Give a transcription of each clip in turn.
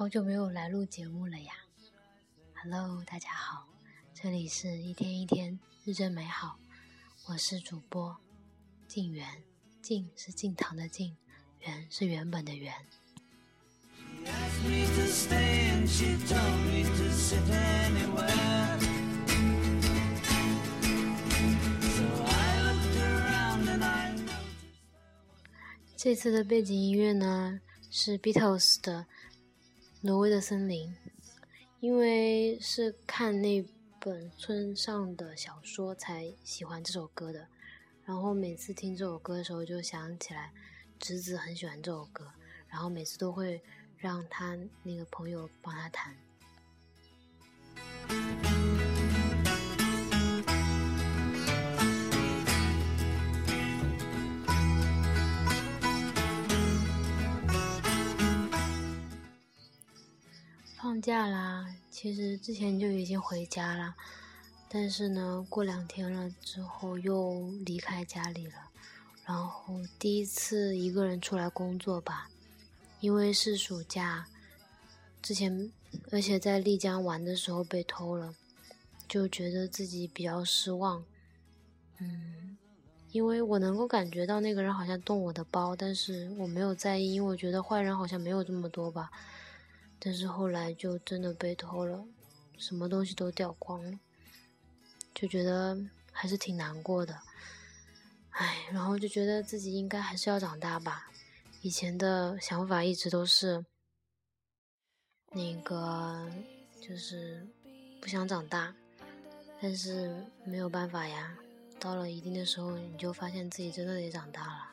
好久没有来录节目了呀！Hello，大家好，这里是一天一天日正美好，我是主播静媛，静是静堂的静，媛是原本的媛。这次的背景音乐呢是 Beatles 的。挪威的森林，因为是看那本村上的小说才喜欢这首歌的。然后每次听这首歌的时候，就想起来侄子很喜欢这首歌，然后每次都会让他那个朋友帮他弹。放假啦，其实之前就已经回家了，但是呢，过两天了之后又离开家里了，然后第一次一个人出来工作吧，因为是暑假，之前而且在丽江玩的时候被偷了，就觉得自己比较失望，嗯，因为我能够感觉到那个人好像动我的包，但是我没有在意，因为我觉得坏人好像没有这么多吧。但是后来就真的被偷了，什么东西都掉光了，就觉得还是挺难过的，唉，然后就觉得自己应该还是要长大吧。以前的想法一直都是，那个就是不想长大，但是没有办法呀，到了一定的时候，你就发现自己真的得长大了。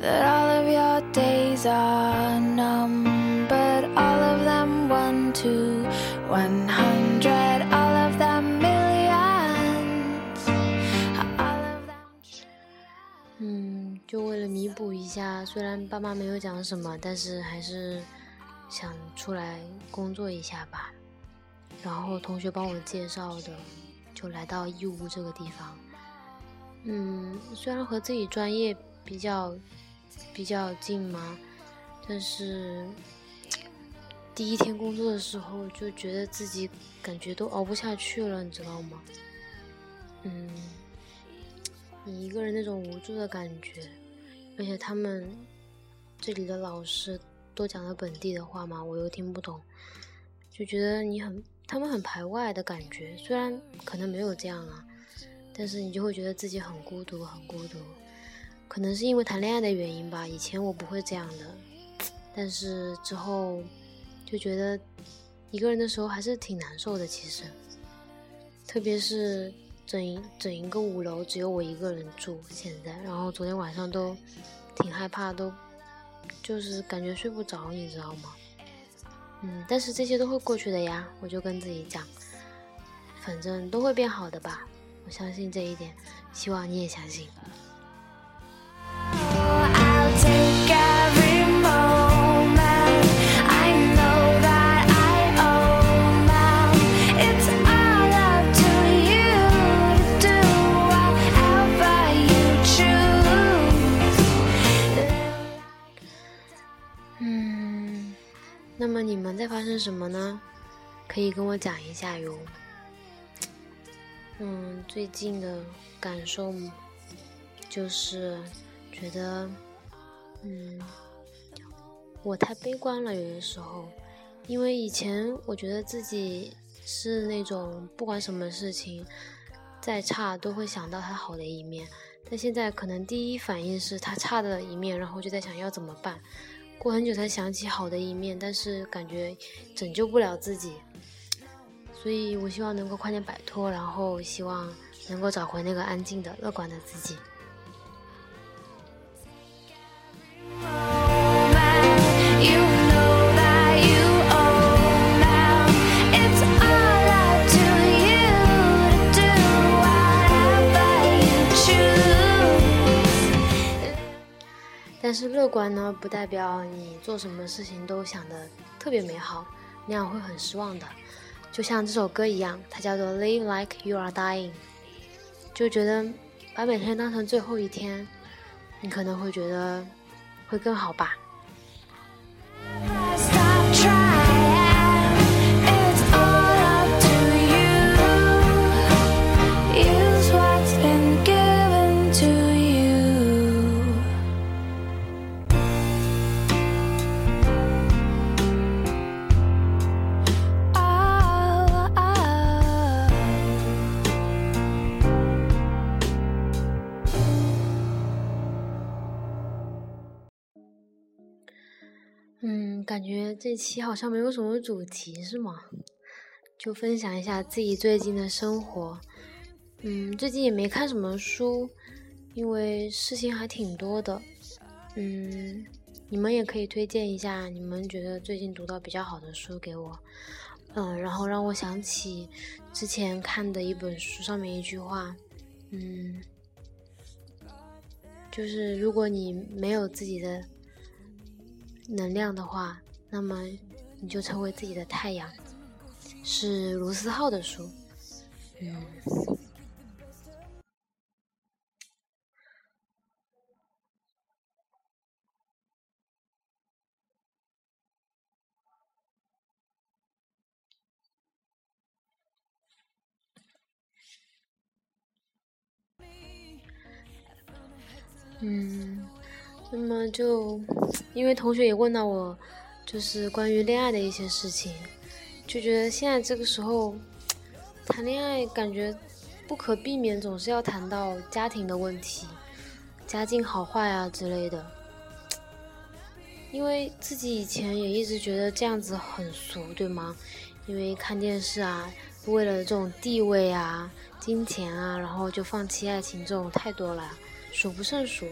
That all of your days are numbered all of them one to one hundred all of them millions all of them 就为了弥补一下虽然爸妈没有讲什么但是还是想出来工作一下吧然后同学帮我介绍的就来到义乌这个地方嗯虽然和自己专业比较比较近吗？但是第一天工作的时候就觉得自己感觉都熬不下去了，你知道吗？嗯，你一个人那种无助的感觉，而且他们这里的老师都讲的本地的话嘛，我又听不懂，就觉得你很他们很排外的感觉。虽然可能没有这样啊，但是你就会觉得自己很孤独，很孤独。可能是因为谈恋爱的原因吧，以前我不会这样的，但是之后就觉得一个人的时候还是挺难受的。其实，特别是整整一个五楼只有我一个人住，现在，然后昨天晚上都挺害怕，都就是感觉睡不着，你知道吗？嗯，但是这些都会过去的呀，我就跟自己讲，反正都会变好的吧，我相信这一点，希望你也相信。那么你们在发生什么呢？可以跟我讲一下哟。嗯，最近的感受就是觉得。嗯，我太悲观了，有的时候，因为以前我觉得自己是那种不管什么事情再差都会想到它好的一面，但现在可能第一反应是它差的一面，然后就在想要怎么办，过很久才想起好的一面，但是感觉拯救不了自己，所以我希望能够快点摆脱，然后希望能够找回那个安静的、乐观的自己。观呢，不代表你做什么事情都想的特别美好，那样会很失望的。就像这首歌一样，它叫做《Live Like You Are Dying》，就觉得把每天当成最后一天，你可能会觉得会更好吧。这期好像没有什么主题，是吗？就分享一下自己最近的生活。嗯，最近也没看什么书，因为事情还挺多的。嗯，你们也可以推荐一下你们觉得最近读到比较好的书给我。嗯，然后让我想起之前看的一本书上面一句话，嗯，就是如果你没有自己的。能量的话，那么你就成为自己的太阳，是卢思浩的书。嗯，嗯。那么就，因为同学也问到我，就是关于恋爱的一些事情，就觉得现在这个时候谈恋爱，感觉不可避免总是要谈到家庭的问题，家境好坏啊之类的。因为自己以前也一直觉得这样子很俗，对吗？因为看电视啊，为了这种地位啊、金钱啊，然后就放弃爱情，这种太多了，数不胜数。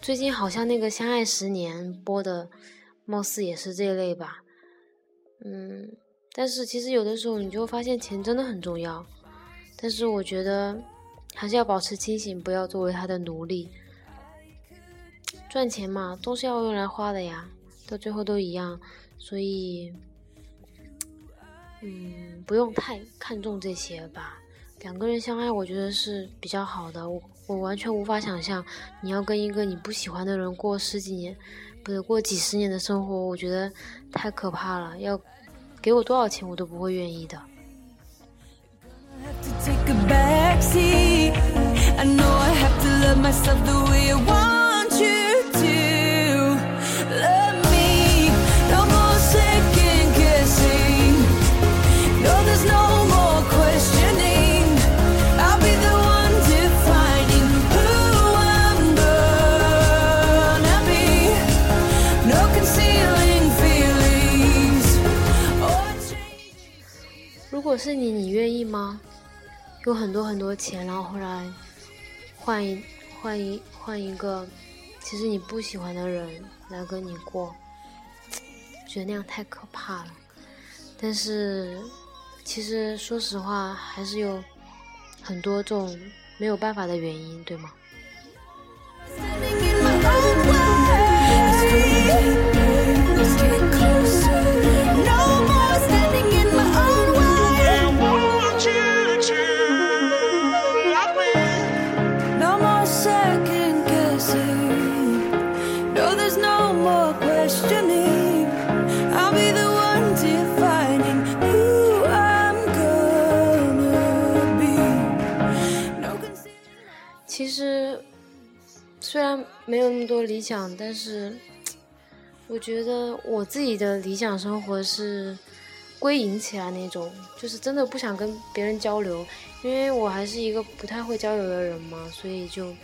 最近好像那个《相爱十年》播的，貌似也是这类吧。嗯，但是其实有的时候你就会发现钱真的很重要，但是我觉得还是要保持清醒，不要作为他的奴隶。赚钱嘛，都是要用来花的呀，到最后都一样，所以，嗯，不用太看重这些吧。两个人相爱，我觉得是比较好的。我我完全无法想象，你要跟一个你不喜欢的人过十几年，不得，过几十年的生活，我觉得太可怕了。要给我多少钱，我都不会愿意的。是你，你愿意吗？有很多很多钱，然后后来换一换一换一个，其实你不喜欢的人来跟你过，觉得那样太可怕了。但是其实说实话，还是有很多种没有办法的原因，对吗？其实虽然没有那么多理想，但是我觉得我自己的理想生活是归隐起来那种，就是真的不想跟别人交流，因为我还是一个不太会交流的人嘛，所以就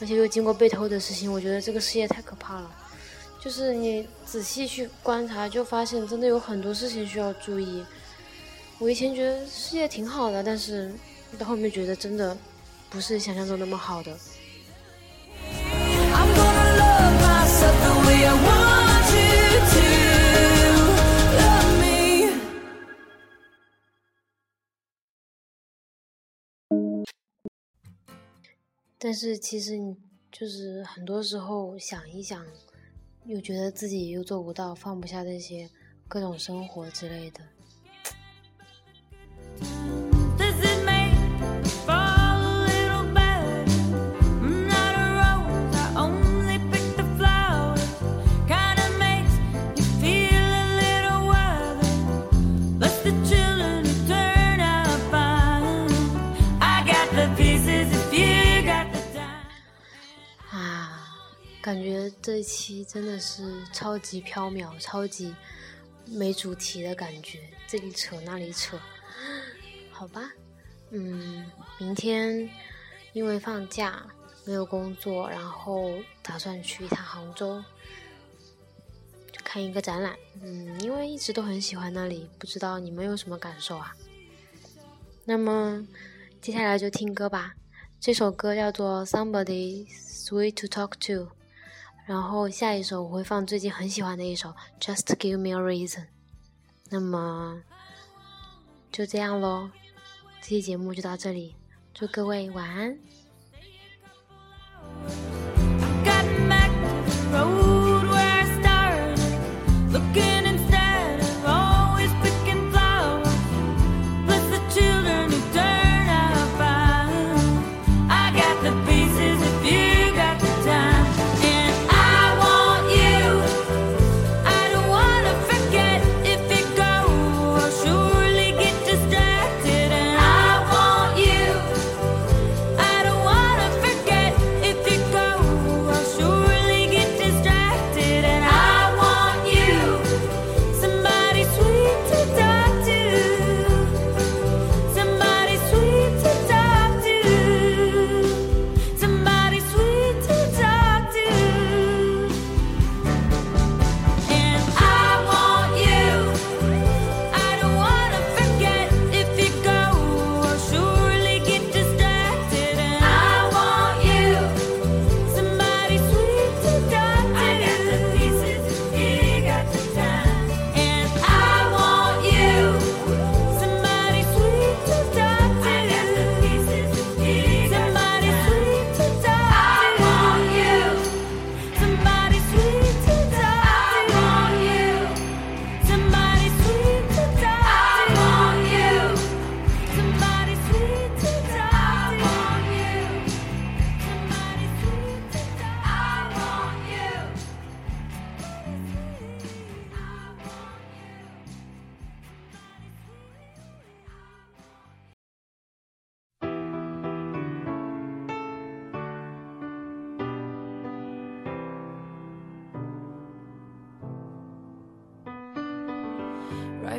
而且又经过被偷的事情，我觉得这个世界太可怕了。就是你仔细去观察，就发现真的有很多事情需要注意。我以前觉得世界挺好的，但是到后面觉得真的。不是想象中那么好的。但是其实你就是很多时候想一想，又觉得自己又做不到，放不下这些各种生活之类的。感觉这一期真的是超级飘渺、超级没主题的感觉，这里扯那里扯，好吧，嗯，明天因为放假没有工作，然后打算去一趟杭州，看一个展览，嗯，因为一直都很喜欢那里，不知道你们有什么感受啊？那么接下来就听歌吧，这首歌叫做《Somebody Sweet to Talk To》。然后下一首我会放最近很喜欢的一首《Just Give Me a Reason》。那么就这样喽，这期节目就到这里，祝各位晚安。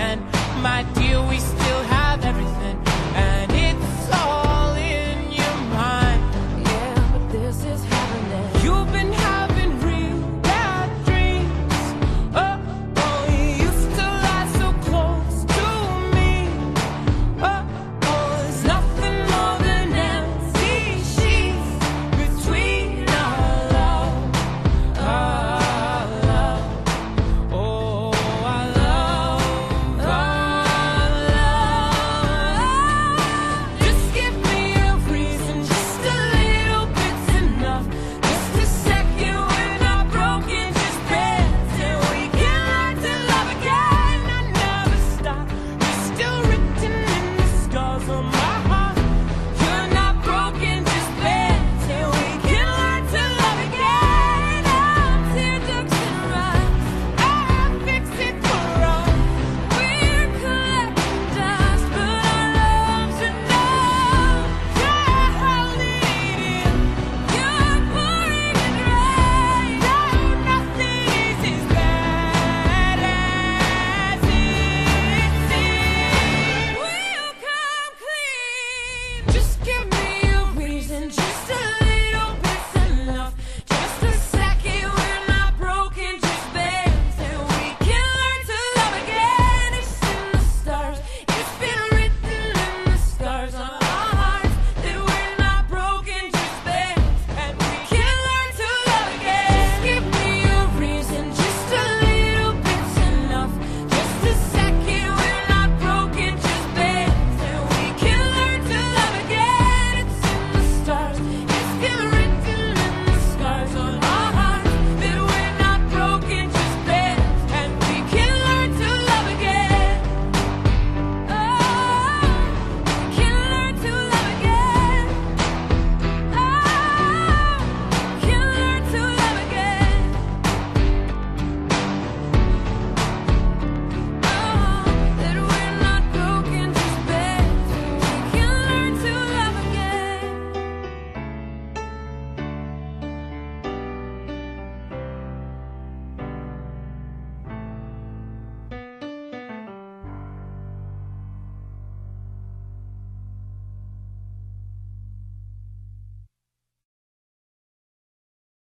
again. My dear, we still have everything,